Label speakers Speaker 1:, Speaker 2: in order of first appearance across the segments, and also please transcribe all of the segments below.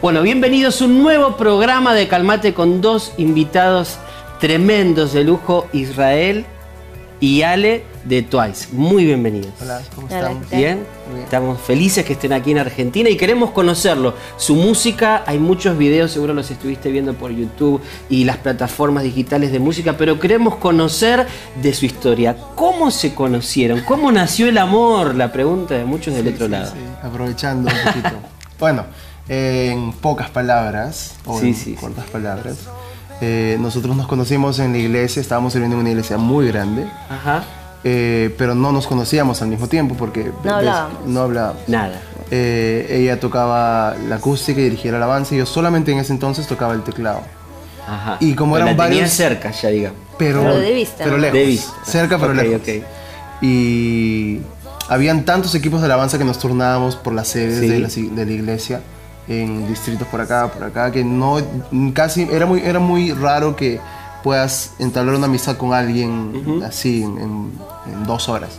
Speaker 1: Bueno, bienvenidos a un nuevo programa de Calmate con dos invitados tremendos de lujo, Israel y Ale de Twice. Muy bienvenidos.
Speaker 2: Hola, ¿cómo están?
Speaker 3: ¿qué tal?
Speaker 1: Bien, estamos felices que estén aquí en Argentina y queremos conocerlo. Su música, hay muchos videos, seguro los estuviste viendo por YouTube y las plataformas digitales de música, pero queremos conocer de su historia. ¿Cómo se conocieron? ¿Cómo nació el amor? La pregunta de muchos del otro
Speaker 2: Sí,
Speaker 1: lado.
Speaker 2: sí, aprovechando un poquito. bueno, en pocas palabras, o
Speaker 1: Sí,
Speaker 2: en
Speaker 1: sí, sí.
Speaker 2: cortas palabras, eh, nosotros nos conocimos en la iglesia, estábamos sirviendo en una iglesia muy grande,
Speaker 1: Ajá,
Speaker 2: eh, pero no nos conocíamos al mismo tiempo porque
Speaker 3: No hablábamos.
Speaker 2: no hablábamos.
Speaker 1: nada.
Speaker 2: Eh, ella tocaba la acústica y dirigía la alabanza y yo solamente en ese entonces tocaba el teclado.
Speaker 1: Ajá.
Speaker 2: Y como
Speaker 1: Pero
Speaker 2: eran
Speaker 1: la tenía
Speaker 2: varios-
Speaker 1: cerca ya, digamos.
Speaker 2: Pero,
Speaker 3: Pero de vista,
Speaker 2: lejos.
Speaker 1: De vista.
Speaker 2: Cerca pero lejos.
Speaker 1: ok.
Speaker 2: Y habían tantos equipos de alabanza que nos turnábamos por las sedes
Speaker 1: Sí.
Speaker 2: de, la, de la iglesia en distritos por acá, por acá, que no casi era muy era muy raro que puedas entablar una amistad con alguien así en, en- en dos horas.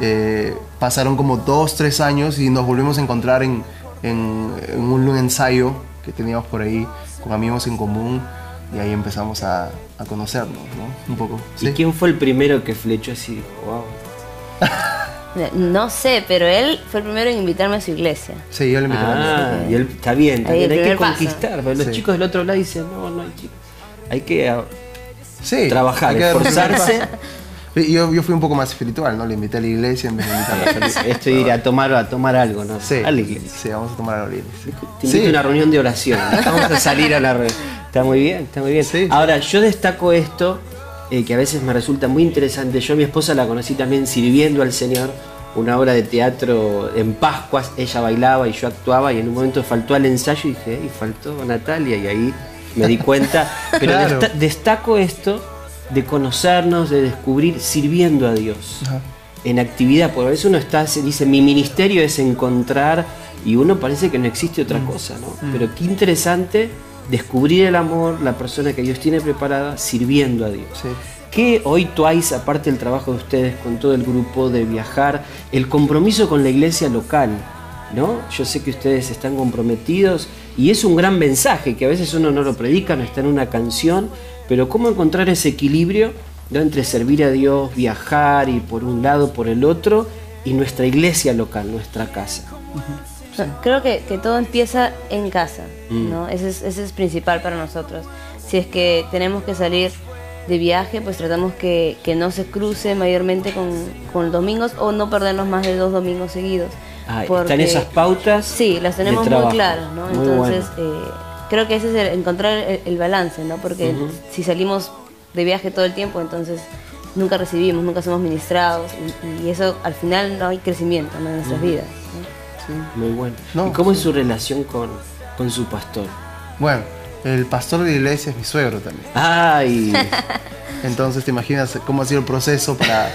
Speaker 2: Eh, pasaron como dos, tres años y nos volvimos a encontrar en, en- en un ensayo que teníamos por ahí con amigos en común y ahí empezamos a, a conocernos, ¿no? Un poco.
Speaker 1: ¿Y
Speaker 2: ¿sí?
Speaker 1: quién fue el primero que flechó así? Wow.
Speaker 3: No sé, pero él fue el primero en invitarme a su iglesia.
Speaker 2: Sí, yo le invité a la
Speaker 1: Ah, y él está bien, está bien, hay que conquistar. pero los
Speaker 2: Sí.
Speaker 1: chicos del otro lado dicen, no, no hay chicos. Hay que ah,
Speaker 2: Sí,
Speaker 1: trabajar,
Speaker 2: hay que
Speaker 1: esforzarse.
Speaker 2: Yo, yo fui un poco más espiritual, ¿no? Le invité a la iglesia en vez de invitarla a
Speaker 1: Esto ir a tomar, a tomar algo, ¿no?
Speaker 2: Sí,
Speaker 1: A la iglesia.
Speaker 2: sí, vamos a tomar a la iglesia.
Speaker 1: Te invito a una reunión de oración. Vamos a salir a la reunión. Está muy bien, está muy bien.
Speaker 2: Sí.
Speaker 1: Ahora, yo destaco esto, eh, que a veces me resulta muy interesante. Yo a mi esposa la conocí también sirviendo al Señor una obra de teatro en Pascuas. Ella bailaba y yo actuaba y en un momento faltó al ensayo y dije, y faltó Natalia y ahí me di cuenta. Pero
Speaker 2: Claro.
Speaker 1: destaco esto de conocernos, de descubrir sirviendo a Dios
Speaker 2: Ajá.
Speaker 1: en actividad, porque a veces uno está, se dice, mi ministerio es encontrar, y uno parece que no existe otra
Speaker 2: Mm.
Speaker 1: cosa, ¿no? Pero qué interesante descubrir el amor, la persona que Dios tiene preparada, sirviendo a Dios.
Speaker 2: Sí.
Speaker 1: Que hoy Twice, aparte del trabajo de ustedes con todo el grupo de viajar, el compromiso con la iglesia local, ¿no? Yo sé que ustedes están comprometidos y es un gran mensaje que a veces uno no lo predica, no está en una canción, pero cómo encontrar ese equilibrio ¿no? entre servir a Dios, viajar y por un lado, por el otro, y nuestra iglesia local, nuestra casa.
Speaker 3: Creo que, que todo empieza en casa,
Speaker 1: Mm.
Speaker 3: ¿no? Ese es, ese es principal para nosotros. Si es que tenemos que salir de viaje, pues tratamos que, que no se cruce mayormente con, con domingos o no perdernos más de dos domingos seguidos.
Speaker 1: Ah, ¿Están
Speaker 3: Porque-
Speaker 1: esas pautas?
Speaker 3: Sí, las tenemos muy claras, ¿no?
Speaker 1: Muy
Speaker 3: Entonces,
Speaker 1: bueno.
Speaker 3: eh, creo que ese es el, encontrar el, el balance, ¿no? Porque
Speaker 1: Ujú.
Speaker 3: si salimos de viaje todo el tiempo, entonces nunca recibimos, nunca somos ministrados y, y eso al final no hay crecimiento ¿no? en nuestras vidas. ¿no?
Speaker 1: Muy bueno.
Speaker 2: No,
Speaker 1: ¿Y cómo es su relación con, con su pastor?
Speaker 2: Bueno, el pastor de la iglesia es mi suegro también.
Speaker 1: Ay,
Speaker 2: Entonces, ¿te imaginas cómo ha sido el proceso para,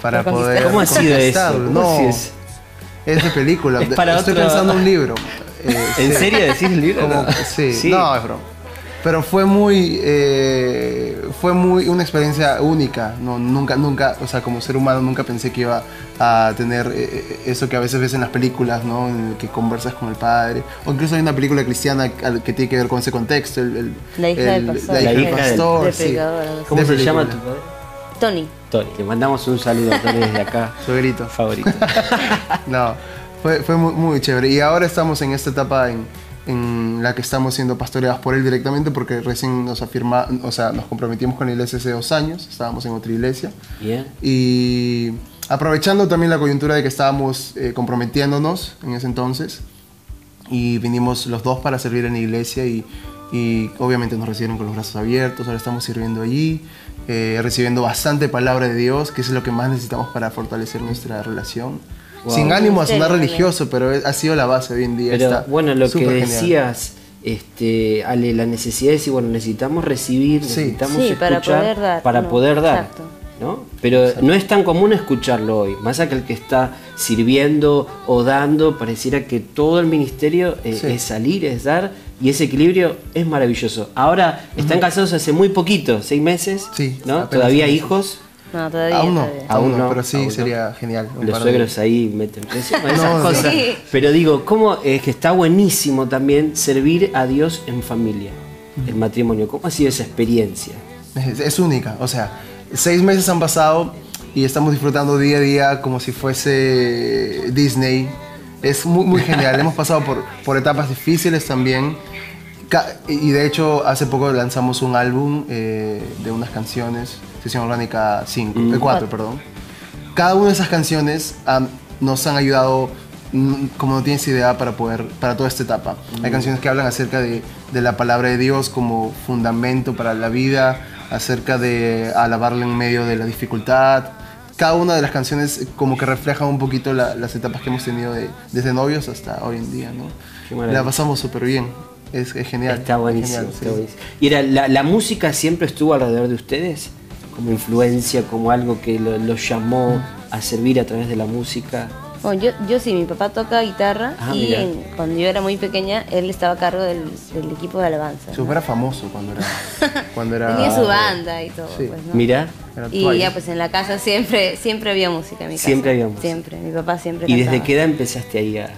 Speaker 2: para poder
Speaker 1: ¿cómo ha sido eso?
Speaker 2: No, es de película.
Speaker 1: Es para
Speaker 2: Estoy
Speaker 1: otro-
Speaker 2: pensando en un libro. Eh,
Speaker 1: ¿En
Speaker 2: sí.
Speaker 1: serio decís libro?
Speaker 2: Como-
Speaker 1: No.
Speaker 2: sí, no, es broma. Pero fue muy, eh, fue muy una experiencia única. No, nunca, nunca, o sea, como ser humano nunca pensé que iba a tener eh, eso que a veces ves en las películas, ¿no? En el que conversas con el padre. O incluso hay una película cristiana que tiene que ver con ese contexto. El, el-
Speaker 3: La hija del
Speaker 2: el-
Speaker 3: pastor.
Speaker 2: La hija
Speaker 1: La
Speaker 2: del
Speaker 1: hija del-
Speaker 2: pastor,
Speaker 3: del
Speaker 2: sí.
Speaker 1: ¿Cómo
Speaker 2: De
Speaker 1: se
Speaker 2: película.
Speaker 1: llama tu padre?
Speaker 3: Tony,
Speaker 1: Tony. Le mandamos un saludo a Tony desde acá.
Speaker 2: Suegrito.
Speaker 1: Favorito.
Speaker 2: No, fue, fue muy, muy chévere. Y ahora estamos en esta etapa en, en la que estamos siendo pastoreados por él directamente porque recién nos afirma, o sea, nos comprometimos con la iglesia hace dos años, estábamos en otra iglesia.
Speaker 1: Bien.
Speaker 2: Y aprovechando también la coyuntura de que estábamos eh, comprometiéndonos en ese entonces, y vinimos los dos para servir en la iglesia y, y obviamente nos recibieron con los brazos abiertos, ahora estamos sirviendo allí, eh, recibiendo bastante palabra de Dios, que es lo que más necesitamos para fortalecer nuestra relación.
Speaker 1: Wow.
Speaker 2: Sin ánimo a sonar religioso, pero ha sido la base hoy en día.
Speaker 1: Pero
Speaker 2: está
Speaker 1: bueno, lo que
Speaker 2: genial.
Speaker 1: decías, este, Ale, la necesidad de decir, bueno, necesitamos recibir,
Speaker 2: Sí.
Speaker 1: necesitamos
Speaker 3: sí,
Speaker 1: escuchar
Speaker 3: para poder dar.
Speaker 1: para
Speaker 3: ¿no?
Speaker 1: poder dar.
Speaker 3: Exacto.
Speaker 1: ¿no? Pero no es tan común escucharlo hoy. Más allá que el que está sirviendo o dando, pareciera que todo el ministerio eh,
Speaker 2: Sí.
Speaker 1: es salir, es dar, y ese equilibrio es maravilloso. Ahora, están casados hace muy poquito, seis meses,
Speaker 2: Sí,
Speaker 1: ¿Todavía hijos?
Speaker 3: No, todavía.
Speaker 2: Aún no,
Speaker 3: todavía.
Speaker 1: Aún
Speaker 2: aún no, pero sí
Speaker 1: aún no.
Speaker 2: sería genial. un
Speaker 1: Los
Speaker 2: par de-
Speaker 1: suegros ahí meten esas
Speaker 2: No,
Speaker 1: cosas.
Speaker 3: Sí.
Speaker 1: Pero digo, ¿cómo es que está buenísimo también servir a Dios en familia, el matrimonio? ¿Cómo ha sido esa experiencia?
Speaker 2: Es, es única, o sea, seis meses han pasado y estamos disfrutando día a día como si fuese Disney. Es muy, muy genial, hemos pasado por, por etapas difíciles también. Y de hecho, hace poco lanzamos un álbum eh, de unas canciones, Sesión Orgánica 5,
Speaker 1: Mm.
Speaker 2: 4, perdón. Cada una de esas canciones han- nos han ayudado, mm, como no tienes idea, para poder, para toda esta etapa. Hay canciones que hablan acerca de, de la palabra de Dios como fundamento para la vida, acerca de alabarle en medio de la dificultad. Cada una de las canciones eh, como que refleja un poquito la- las etapas que hemos tenido de- desde novios hasta hoy en día, ¿no? La pasamos súper bien, es, es genial.
Speaker 1: Está
Speaker 2: es
Speaker 1: buenísimo,
Speaker 2: genial,
Speaker 1: está
Speaker 2: sí.
Speaker 1: buenísimo. ¿Y era, la, la música siempre estuvo alrededor de ustedes? Como influencia, como algo que lo, lo llamó a servir a través de la música.
Speaker 3: Bueno, yo, yo sí, mi papá toca guitarra
Speaker 1: Ah,
Speaker 3: y en- cuando yo era muy pequeña, él estaba a cargo del, del equipo de alabanza. ¿no?
Speaker 2: Súper famoso cuando era... Cuando era
Speaker 3: Tenía su banda y todo.
Speaker 2: Sí.
Speaker 3: pues, ¿no?
Speaker 1: Mira,
Speaker 3: Y ya pues en la casa siempre siempre había música en mi casa.
Speaker 1: Siempre había música.
Speaker 3: Siempre, mi papá siempre
Speaker 1: ¿y desde
Speaker 3: cantaba.
Speaker 1: qué edad empezaste ahí a,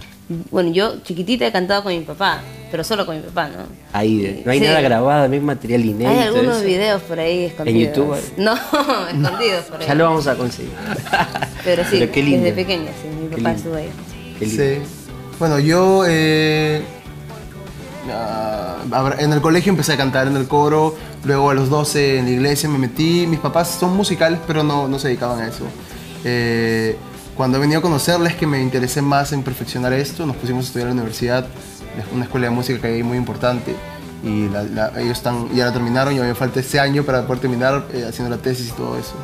Speaker 3: Bueno, yo chiquitita he cantado con mi papá, pero solo con mi papá, ¿no?
Speaker 1: ahí no hay
Speaker 3: Sí.
Speaker 1: nada grabado, no hay material inédito?
Speaker 3: Hay algunos
Speaker 1: eso?
Speaker 3: videos por ahí escondidos.
Speaker 1: YouTube?
Speaker 3: No, escondidos por ahí.
Speaker 1: Ya lo vamos a conseguir.
Speaker 3: Pero sí,
Speaker 1: qué lindo.
Speaker 3: desde pequeña, sí, mi
Speaker 1: Qué
Speaker 3: papá estuvo ahí.
Speaker 1: Qué lindo.
Speaker 2: Sí. Bueno, yo eh, ah, en el colegio empecé a cantar en el coro, luego a los 12 en la iglesia me metí. Mis papás son musicales, pero no, no se dedicaban a eso. Eh, cuando he venido a conocerles que me interesé más en perfeccionar esto, nos pusimos a estudiar en la universidad, una escuela de música que hay muy importante. Y la- la- ellos están, ya la terminaron, y a mí me falta este año para poder terminar eh, haciendo la tesis y todo eso.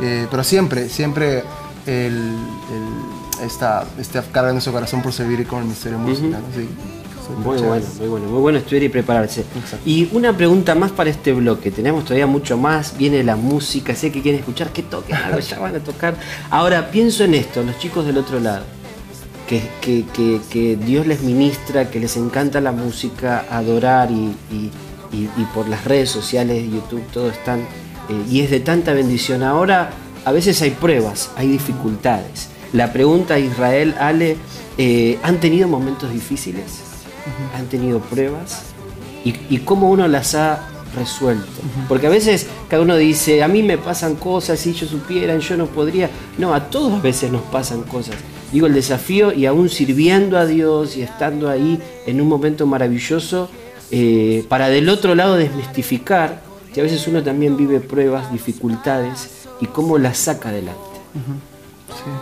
Speaker 2: Eh, pero siempre, siempre el, el- esta, esta carga en nuestro corazón por servir con el ministerio de música. ¿no? Sí, súper
Speaker 1: Muy bueno, muy bueno, muy bueno estudiar y prepararse.
Speaker 2: Exacto.
Speaker 1: Y una pregunta más para este bloque. Tenemos todavía mucho más. Viene la música, sé que quieren escuchar, que toquen algo, ya van a tocar. Ahora pienso en esto, los chicos del otro lado. Que, que- que- que Dios les ministra, que les encanta la música, adorar y, y- y- y por las redes sociales, YouTube, todo están. eh, y es de tanta bendición. Ahora a veces hay pruebas, hay dificultades. La pregunta Israel, Ale, eh, ¿han tenido momentos difíciles? ¿Han tenido pruebas? ¿Y, y cómo uno las ha resuelto? Porque a veces cada uno dice, a mí me pasan cosas, si ellos supieran, yo no podría. No, a todos a veces nos pasan cosas. Digo, el desafío y aún sirviendo a Dios y estando ahí en un momento maravilloso, eh, para del otro lado desmistificar que a veces uno también vive pruebas, dificultades y cómo las saca adelante.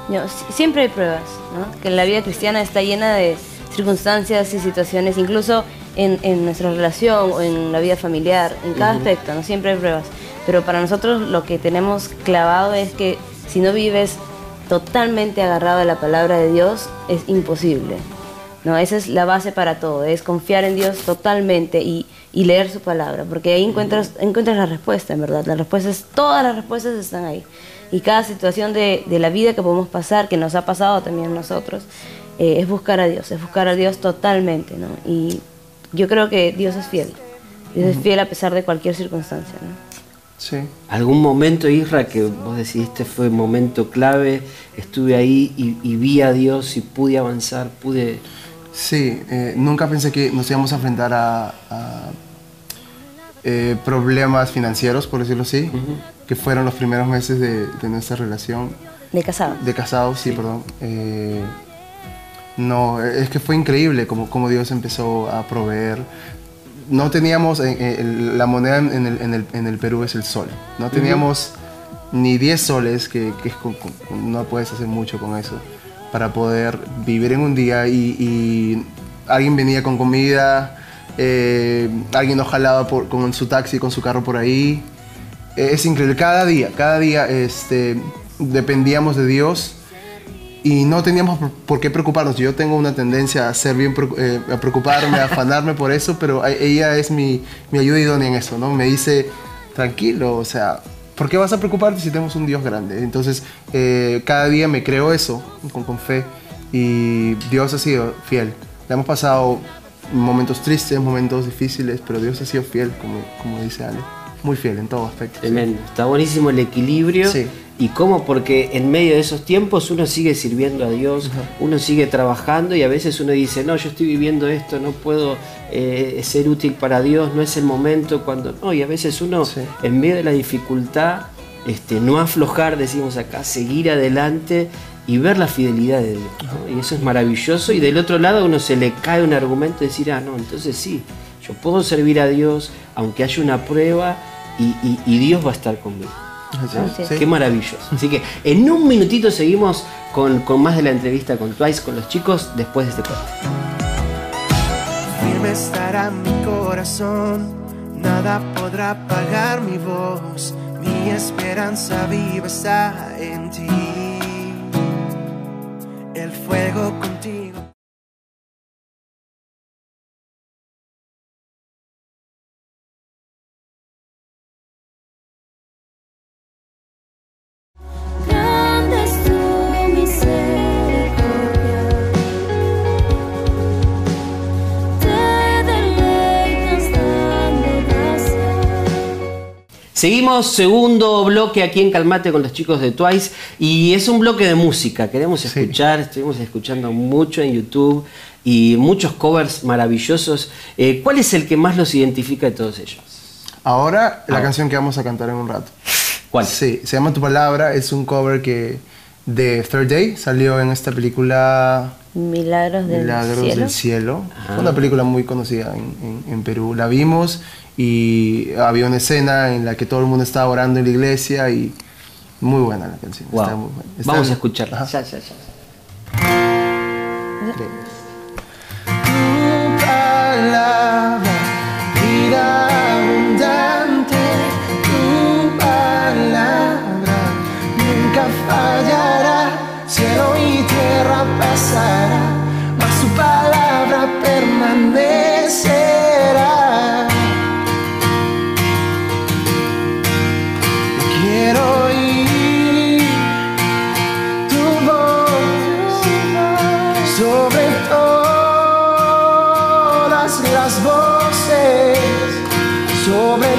Speaker 3: No, si- siempre hay pruebas, ¿no? Que la vida cristiana está llena de circunstancias y situaciones, incluso en, en nuestra relación o en la vida familiar, en cada aspecto, ¿no? Siempre hay pruebas. Pero para nosotros lo que tenemos clavado es que si no vives totalmente agarrado a la palabra de Dios, es imposible. No, esa es la base para todo, es confiar en Dios totalmente y, y leer su palabra, porque ahí encuentras, encuentras la respuesta, en verdad. Las respuestas, todas las respuestas están ahí. Y cada situación de, de la vida que podemos pasar, que nos ha pasado también a nosotros, eh, es buscar a Dios, es buscar a Dios totalmente, ¿no? Y yo creo que Dios es fiel. Dios es fiel a pesar de cualquier circunstancia, ¿no?
Speaker 2: Sí.
Speaker 1: ¿Algún momento, Isra, que vos decidiste fue un momento clave? Estuve ahí y, y vi a Dios y pude avanzar, pude...
Speaker 2: Sí, eh, nunca pensé que nos íbamos a enfrentar a, a, eh, problemas financieros, por decirlo así, que fueron los primeros meses de, de nuestra relación.
Speaker 3: De casado.
Speaker 2: De casados, sí, perdón. Eh, no, es que fue increíble como, como Dios empezó a proveer. No teníamos, eh, eh, la moneda en el, en, el, en el Perú es el sol. No teníamos ni 10 soles, que, que es con- con- no puedes hacer mucho con eso, para poder vivir en un día y, y alguien venía con comida, eh, alguien nos jalaba por- con su taxi, con su carro por ahí. Es increíble, cada día, cada día este, dependíamos de Dios y no teníamos por- qué preocuparnos. Yo tengo una tendencia a ser bien, eh, a preocuparme, a afanarme por eso, pero a- ella es mi, mi ayuda idónea en eso, ¿no? Me dice, tranquilo, o sea,
Speaker 4: ¿por qué vas a preocuparte si tenemos un Dios grande? Entonces, eh, cada día me creo eso con, con fe y Dios ha sido fiel. Le hemos pasado momentos tristes, momentos difíciles, pero Dios ha sido fiel, como, como dice Ale. Muy fiel en todo aspecto. sí.
Speaker 1: Tremendo. Está buenísimo el equilibrio.
Speaker 4: Sí.
Speaker 1: Y cómo, porque en medio de esos tiempos uno sigue sirviendo a Dios, uno sigue trabajando y a veces uno dice, no, yo estoy viviendo esto, no puedo eh, ser útil para Dios, no es el momento cuando... No, y a veces uno
Speaker 4: Sí.
Speaker 1: en medio de la dificultad, este, no aflojar, decimos acá, seguir adelante y ver la fidelidad de Dios. ¿no? Y eso es maravilloso. Y del otro lado uno se le cae un argumento de decir, ah, no, entonces sí, yo puedo servir a Dios aunque haya una prueba y, y- y Dios va a estar conmigo.
Speaker 4: Así
Speaker 1: ¿no?
Speaker 4: sí.
Speaker 1: Qué maravilloso. Así que en un minutito seguimos con, con más de la entrevista con Twice, con los chicos, después de este corte.
Speaker 2: Firme estará mi corazón, nada podrá apagar mi voz. Mi esperanza viva está en ti. El fuego contigo.
Speaker 1: Seguimos segundo bloque aquí en Calmate con los chicos de Twice y es un bloque de música. Queremos
Speaker 4: Sí.
Speaker 1: escuchar, estuvimos escuchando mucho en YouTube y muchos covers maravillosos. Eh, ¿Cuál es el que más los identifica de todos ellos?
Speaker 4: Ahora, la
Speaker 1: Ahora.
Speaker 4: canción que vamos a cantar en un rato.
Speaker 1: ¿Cuál?
Speaker 4: Sí, se llama Tu Palabra, es un cover que de Third Day salió en esta película
Speaker 3: Milagros del
Speaker 4: Milagros
Speaker 3: cielo.
Speaker 4: del Cielo. Fue una película muy conocida en, en- en Perú. La vimos y había una escena en la que todo el mundo estaba orando en la iglesia y muy buena la canción.
Speaker 1: Wow.
Speaker 4: está muy buena. Está
Speaker 1: Vamos a escucharla.
Speaker 4: Ajá.
Speaker 1: Ya, ya, ya.
Speaker 2: Tu palabra,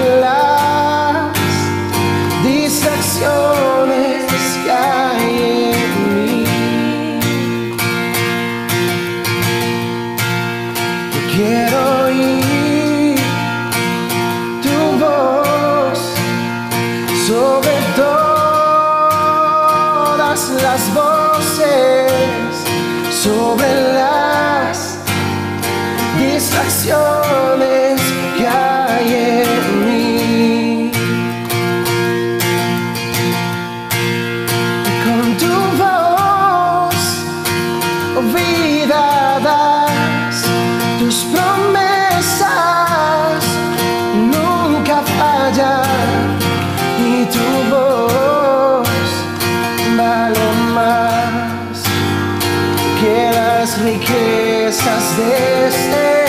Speaker 2: Love. Más que las riquezas de este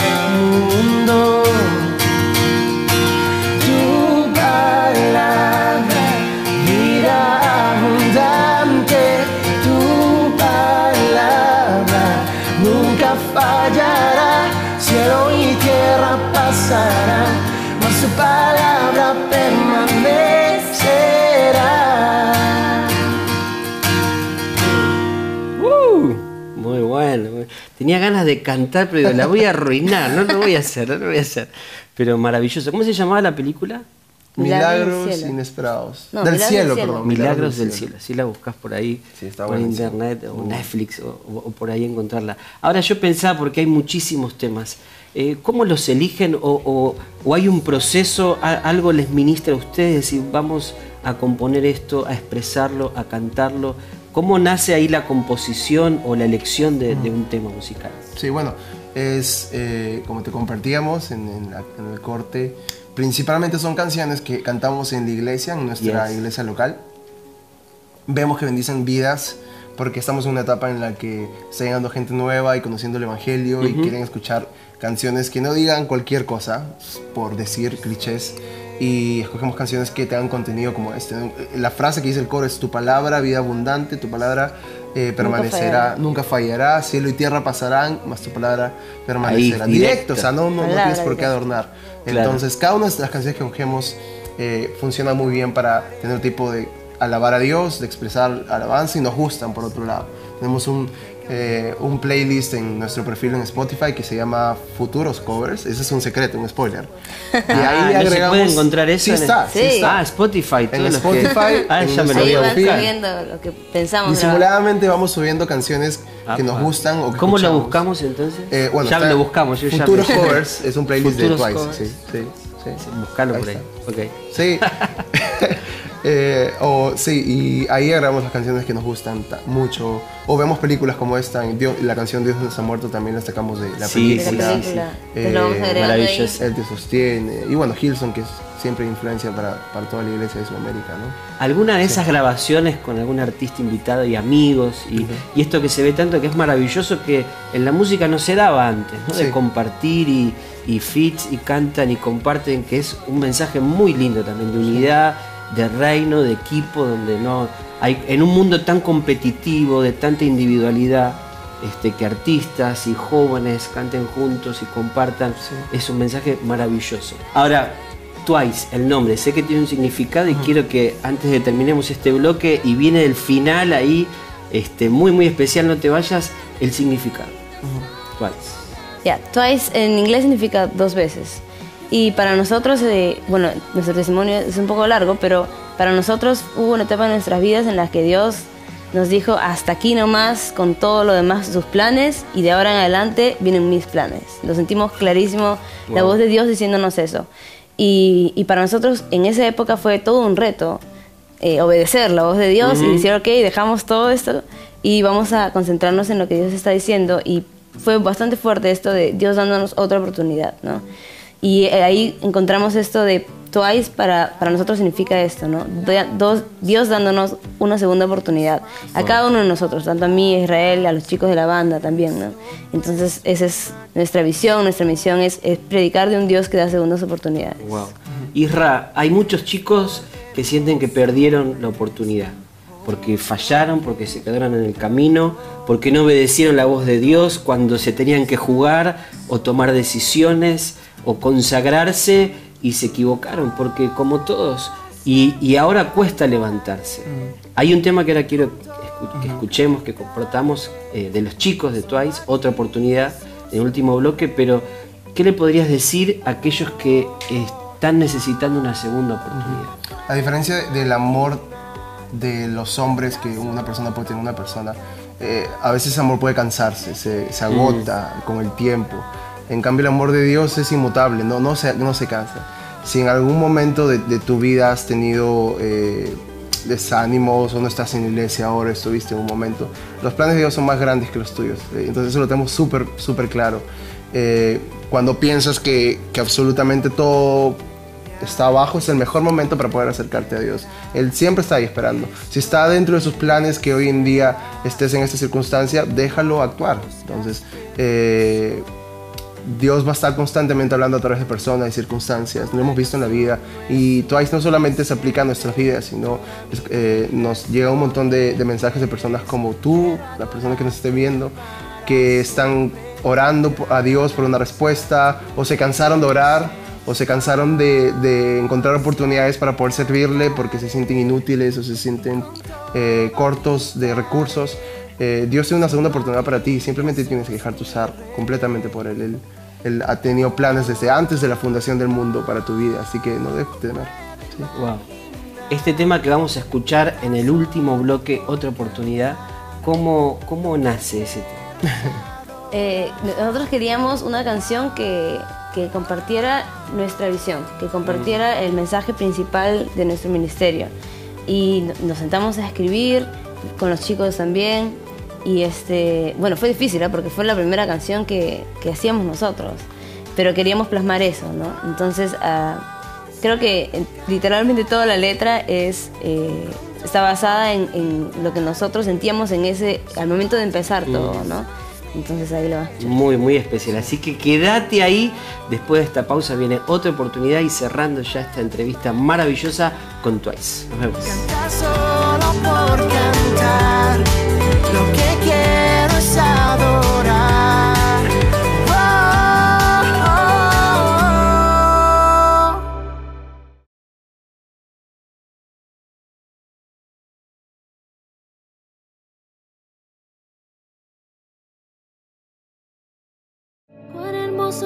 Speaker 1: Tenía ganas de cantar, pero digo, la voy a arruinar. No lo voy a hacer, no lo voy a hacer. Pero maravilloso. ¿Cómo se llamaba la película?
Speaker 3: Milagros del
Speaker 4: inesperados.
Speaker 3: No,
Speaker 4: del
Speaker 3: Milagros
Speaker 4: cielo,
Speaker 3: del cielo.
Speaker 4: perdón.
Speaker 1: Milagros del cielo. Si la buscas por ahí,
Speaker 4: Sí, está
Speaker 1: por internet o Netflix o, o- o por ahí encontrarla. Ahora yo pensaba, porque hay muchísimos temas, eh, ¿cómo los eligen o, o- o hay un proceso, a- algo les ministra a ustedes y vamos a componer esto, a expresarlo, a cantarlo? ¿Cómo nace ahí la composición o la elección de, de un tema musical?
Speaker 4: Sí, bueno, es eh, como te compartíamos en, en la- en el corte, principalmente son canciones que cantamos en la iglesia, en nuestra
Speaker 1: Yes.
Speaker 4: iglesia local. Vemos que bendicen vidas porque estamos en una etapa en la que está llegando gente nueva y conociendo el Evangelio y quieren escuchar canciones que no digan cualquier cosa, por decir clichés.
Speaker 2: Y escogemos canciones que tengan contenido como este. ¿no? La frase que dice el coro es tu palabra, vida abundante, tu palabra eh, permanecerá,
Speaker 3: fallará.
Speaker 2: nunca fallará, cielo y tierra pasarán, mas tu palabra permanecerá.
Speaker 1: Ahí,
Speaker 2: directo,
Speaker 1: directo.
Speaker 2: o sea, no, no, tienes por qué adornar.
Speaker 1: Claro.
Speaker 2: Entonces, cada una de las canciones que escogemos eh, funciona muy bien para tener tipo de alabar a Dios, de expresar alabanza y nos gustan por otro lado. Tenemos un, eh, un playlist en nuestro perfil en Spotify que se llama Futuros Covers. Ese es un secreto, un spoiler. Y
Speaker 1: Ah, ¿no se puede encontrar eso
Speaker 2: Sí
Speaker 1: en el-
Speaker 2: está, sí,
Speaker 3: Sí.
Speaker 2: está.
Speaker 1: Ah, Spotify. que-
Speaker 2: Spotify,
Speaker 1: Ah,
Speaker 2: en
Speaker 1: ya me lo voy
Speaker 3: Ahí
Speaker 1: a buscar.
Speaker 3: subiendo lo que pensamos.
Speaker 2: Disimuladamente vamos subiendo canciones que nos gustan o que
Speaker 1: ¿Cómo lo
Speaker 2: escuchamos.
Speaker 1: buscamos entonces?
Speaker 2: Eh, bueno,
Speaker 1: ya lo buscamos. Yo ya
Speaker 2: Futuros
Speaker 1: me-
Speaker 2: Covers es un playlist
Speaker 1: Futuros
Speaker 2: de Twice.
Speaker 1: Covers.
Speaker 2: Sí, sí, sí.
Speaker 1: Buscalo por ahí.
Speaker 2: está.
Speaker 1: Ok.
Speaker 2: Sí. Eh, o, sí, y ahí agarramos las canciones que nos gustan ta- mucho. O vemos películas como esta, en Dios- la canción Dios nos ha muerto también la sacamos de la
Speaker 1: Sí,
Speaker 2: película.
Speaker 3: la
Speaker 1: sí,
Speaker 2: sí. Eh,
Speaker 1: maravilloso.
Speaker 2: Él te sostiene. Y bueno, Hilson, que es siempre influencia para, para toda la iglesia de Sudamérica, ¿no?
Speaker 1: ¿Alguna de esas grabaciones con algún artista invitado y amigos? Y, y esto que se ve tanto que es maravilloso que en la música no se daba antes, ¿no? De compartir y, y feats y cantan y comparten, que es un mensaje muy lindo también de unidad, de reino, de equipo, donde no hay en un mundo tan competitivo, de tanta individualidad. Este, que artistas y jóvenes canten juntos y compartan, es un mensaje maravilloso. Ahora, Twice, el nombre, sé que tiene un significado y quiero que antes de terminemos este bloque y viene el final ahí, este, muy muy especial, no te vayas, el significado. Twice.
Speaker 3: Ya, twice en inglés significa dos veces. Y para nosotros, eh, bueno, nuestro testimonio es un poco largo, pero para nosotros hubo una etapa en nuestras vidas en la que Dios nos dijo hasta aquí nomás con todo lo demás sus planes y de ahora en adelante vienen mis planes. Lo sentimos clarísimo, la voz de Dios diciéndonos eso. Y, y para nosotros en esa época fue todo un reto eh, obedecer la voz de Dios y decir, ok, dejamos todo esto y vamos a concentrarnos en lo que Dios está diciendo. Y fue bastante fuerte esto de Dios dándonos otra oportunidad, ¿no? Y eh, ahí encontramos esto de twice para, para nosotros significa esto, ¿no? Dos- Dios dándonos una segunda oportunidad a cada uno de nosotros, tanto a mí, a Israel, a los chicos de la banda también, ¿no? Entonces esa es nuestra visión, nuestra misión es, es predicar de un Dios que da segundas oportunidades.
Speaker 1: Wow. Isra, hay muchos chicos que sienten que perdieron la oportunidad, porque fallaron, porque se quedaron en el camino, porque no obedecieron la voz de Dios cuando se tenían que jugar o tomar decisiones o consagrarse y se equivocaron, porque como todos, y, y ahora cuesta levantarse. Hay un tema que ahora quiero escu- que escuchemos, que compartamos eh, de los chicos de Twice, otra oportunidad en el último bloque, pero ¿qué le podrías decir a aquellos que están necesitando una segunda oportunidad?
Speaker 2: A diferencia del amor de los hombres que una persona puede tener una persona, eh, a veces ese amor puede cansarse, se, se agota con el tiempo. En cambio, el amor de Dios es inmutable, no, no, se, no se cansa. Si en algún momento de, tu vida has tenido eh, desánimos o no estás en iglesia ahora, estuviste en un momento, los planes de Dios son más grandes que los tuyos. eh, entonces eso lo tenemos súper, súper claro. Eh, cuando piensas que, que absolutamente todo está abajo, es el mejor momento para poder acercarte a Dios. Él siempre está ahí esperando. Si está dentro de sus planes que hoy en día estés en esta circunstancia, déjalo actuar. Entonces, eh, Dios va a estar constantemente hablando a través de personas y circunstancias. Lo hemos visto en la vida. Y Twice no solamente se aplica a nuestras vidas, sino eh, nos llega un montón de, mensajes de personas como tú, la persona que nos esté viendo, que están orando a Dios por una respuesta, o se cansaron de orar, o se cansaron de, de encontrar oportunidades para poder servirle porque se sienten inútiles o se sienten eh, cortos de recursos. Eh, Dios tiene una segunda oportunidad para ti, simplemente tienes que dejarte usar completamente por Él. Él, Él ha tenido planes desde antes de la fundación del mundo para tu vida, así que no debes temer. Sí.
Speaker 1: Wow. Este tema que vamos a escuchar en el último bloque, otra oportunidad, ¿cómo, cómo nace ese tema?
Speaker 3: Eh, nosotros queríamos una canción que, que compartiera nuestra visión, que compartiera el mensaje principal de nuestro ministerio. Y no- nos sentamos a escribir con los chicos también. Y este, bueno, fue difícil, ¿ah? porque fue la primera canción que, que hacíamos nosotros. Pero queríamos plasmar eso, ¿no? Entonces, ah, creo que eh, literalmente toda la letra es, eh, está basada en, en lo que nosotros sentíamos en ese, al momento de empezar todo, ¿no? Entonces ahí lo vas.
Speaker 1: Muy, muy especial. Así que quédate ahí. Después de esta pausa viene otra oportunidad y cerrando ya esta entrevista maravillosa con Twice. Nos vemos.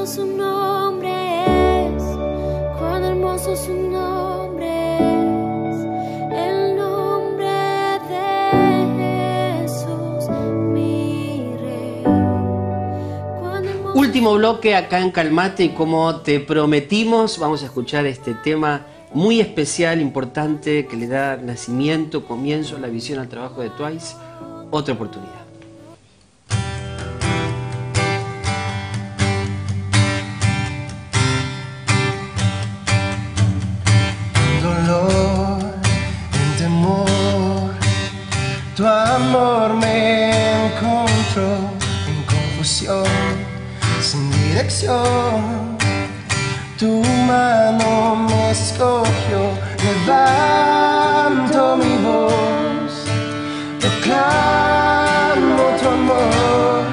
Speaker 5: Su nombre es, cuán hermoso su nombre
Speaker 1: Último bloque acá en Calmate y como te prometimos, vamos a escuchar este tema muy especial, importante, que le da nacimiento, comienzo a la visión al trabajo de Twice. Otra oportunidad.
Speaker 2: Tu amor me encontró en confusión, sin dirección. Tu mano me escogió, levanto mi voz, proclamo tu amor.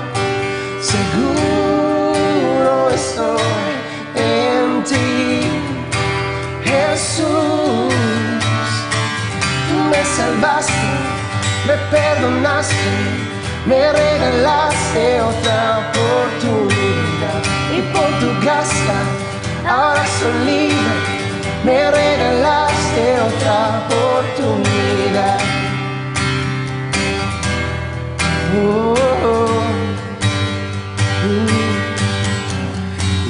Speaker 2: Seguro estoy en ti. Jesús, tú me salvaste, me perdonaste, me regalaste otra oportunidad y por tu gracia ahora soy libre, me regalaste otra oportunidad. Oh, oh, mm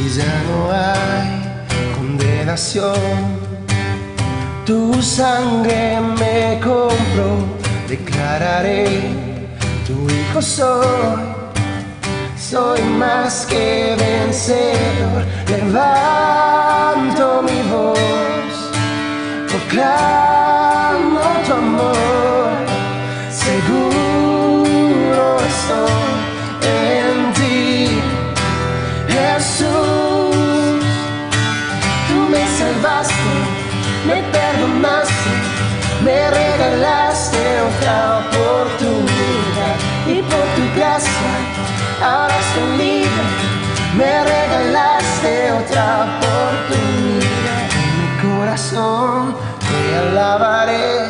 Speaker 2: y ya no hay condenación. Tu sangre me compró, declararé, tu hijo soy, soy más que vencedor. Levanto mi voz, proclamo tu amor, me regalaste otra oportunidad. En mi corazón te alabaré,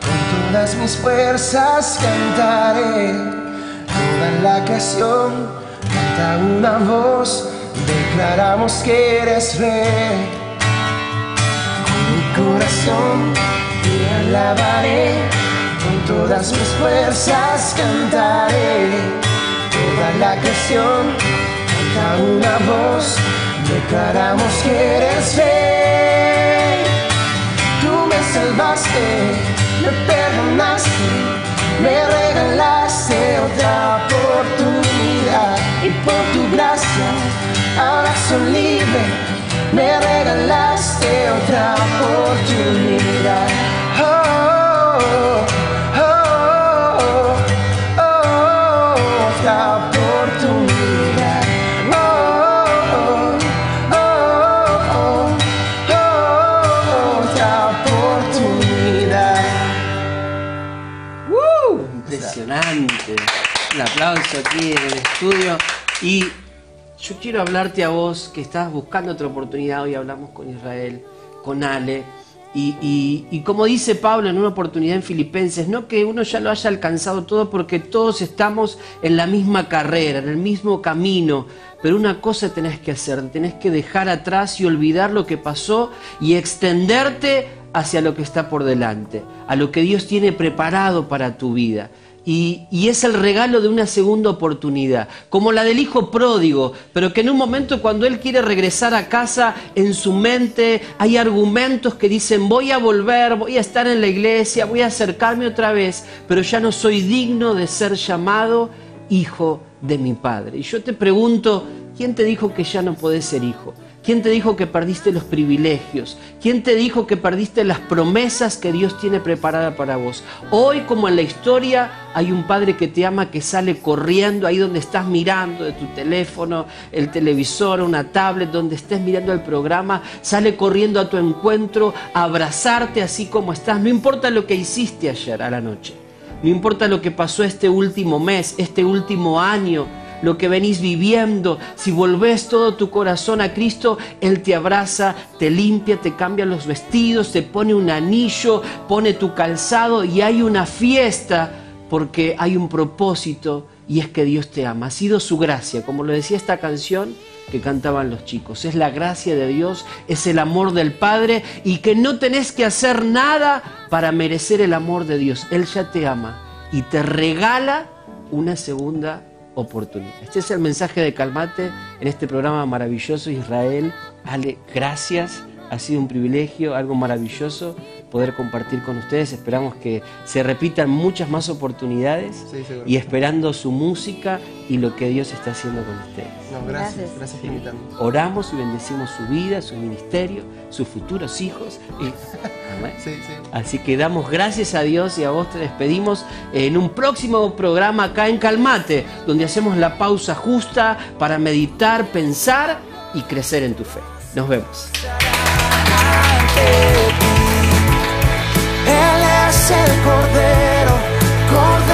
Speaker 2: con todas mis fuerzas cantaré, toda la creación canta una voz, declaramos que eres rey. Con mi corazón te alabaré, con todas mis fuerzas cantaré. Toda la creación canta una voz, declaramos que eres rey. Tú me salvaste, me perdonaste, me regalaste otra oportunidad y por tu gracia ahora soy libre, me regalaste otra oportunidad. Oh, oh, oh,
Speaker 1: aquí en el estudio. Y yo quiero hablarte a vos que estás buscando otra oportunidad. Hoy hablamos con Israel, con Ale. Y, y- como dice Pablo en una oportunidad en Filipenses, no que uno ya lo haya alcanzado todo porque todos estamos en la misma carrera, en el mismo camino, pero una cosa tenés que hacer, tenés que dejar atrás y olvidar lo que pasó y extenderte hacia lo que está por delante, a lo que Dios tiene preparado para tu vida. Y, es el regalo de una segunda oportunidad, como la del hijo pródigo, pero que en un momento cuando él quiere regresar a casa, en su mente hay argumentos que dicen voy a volver, voy a estar en la iglesia, voy a acercarme otra vez, pero ya no soy digno de ser llamado hijo de mi padre. Y yo te pregunto, ¿quién te dijo que ya no podés ser hijo? ¿Quién te dijo que perdiste los privilegios? ¿Quién te dijo que perdiste las promesas que Dios tiene preparada para vos? Hoy, como en la historia, hay un padre que te ama que sale corriendo ahí donde estás mirando de tu teléfono, el televisor, una tablet, donde estés mirando el programa, sale corriendo a tu encuentro, a abrazarte así como estás. No importa lo que hiciste ayer a la noche, no importa lo que pasó este último mes, este último año lo que venís viviendo, si volvés todo tu corazón a Cristo, Él te abraza, te limpia, te cambia los vestidos, te pone un anillo, pone tu calzado y hay una fiesta porque hay un propósito y es que Dios te ama. Ha sido su gracia, como lo decía esta canción que cantaban los chicos. Es la gracia de Dios, es el amor del Padre y que no tenés que hacer nada para merecer el amor de Dios. Él ya te ama y te regala una segunda Este es el mensaje de Calmate en este programa maravilloso Israel. Ale, gracias. Ha sido un privilegio, algo maravilloso poder compartir con ustedes. Esperamos que se repitan muchas más oportunidades
Speaker 2: Sí,
Speaker 1: y esperando su música y lo que Dios está haciendo con ustedes.
Speaker 2: No, gracias,
Speaker 3: Gracias.
Speaker 2: gracias por invitarme.
Speaker 1: Oramos y bendecimos su vida, su ministerio, sus futuros hijos. Y, Amén.
Speaker 2: Sí, sí.
Speaker 1: Así que damos gracias a Dios y a vos te despedimos en un próximo programa acá en Calmate, donde hacemos la pausa justa para meditar, pensar y crecer en tu fe. Nos vemos.
Speaker 6: Es el Cordero, Cordero.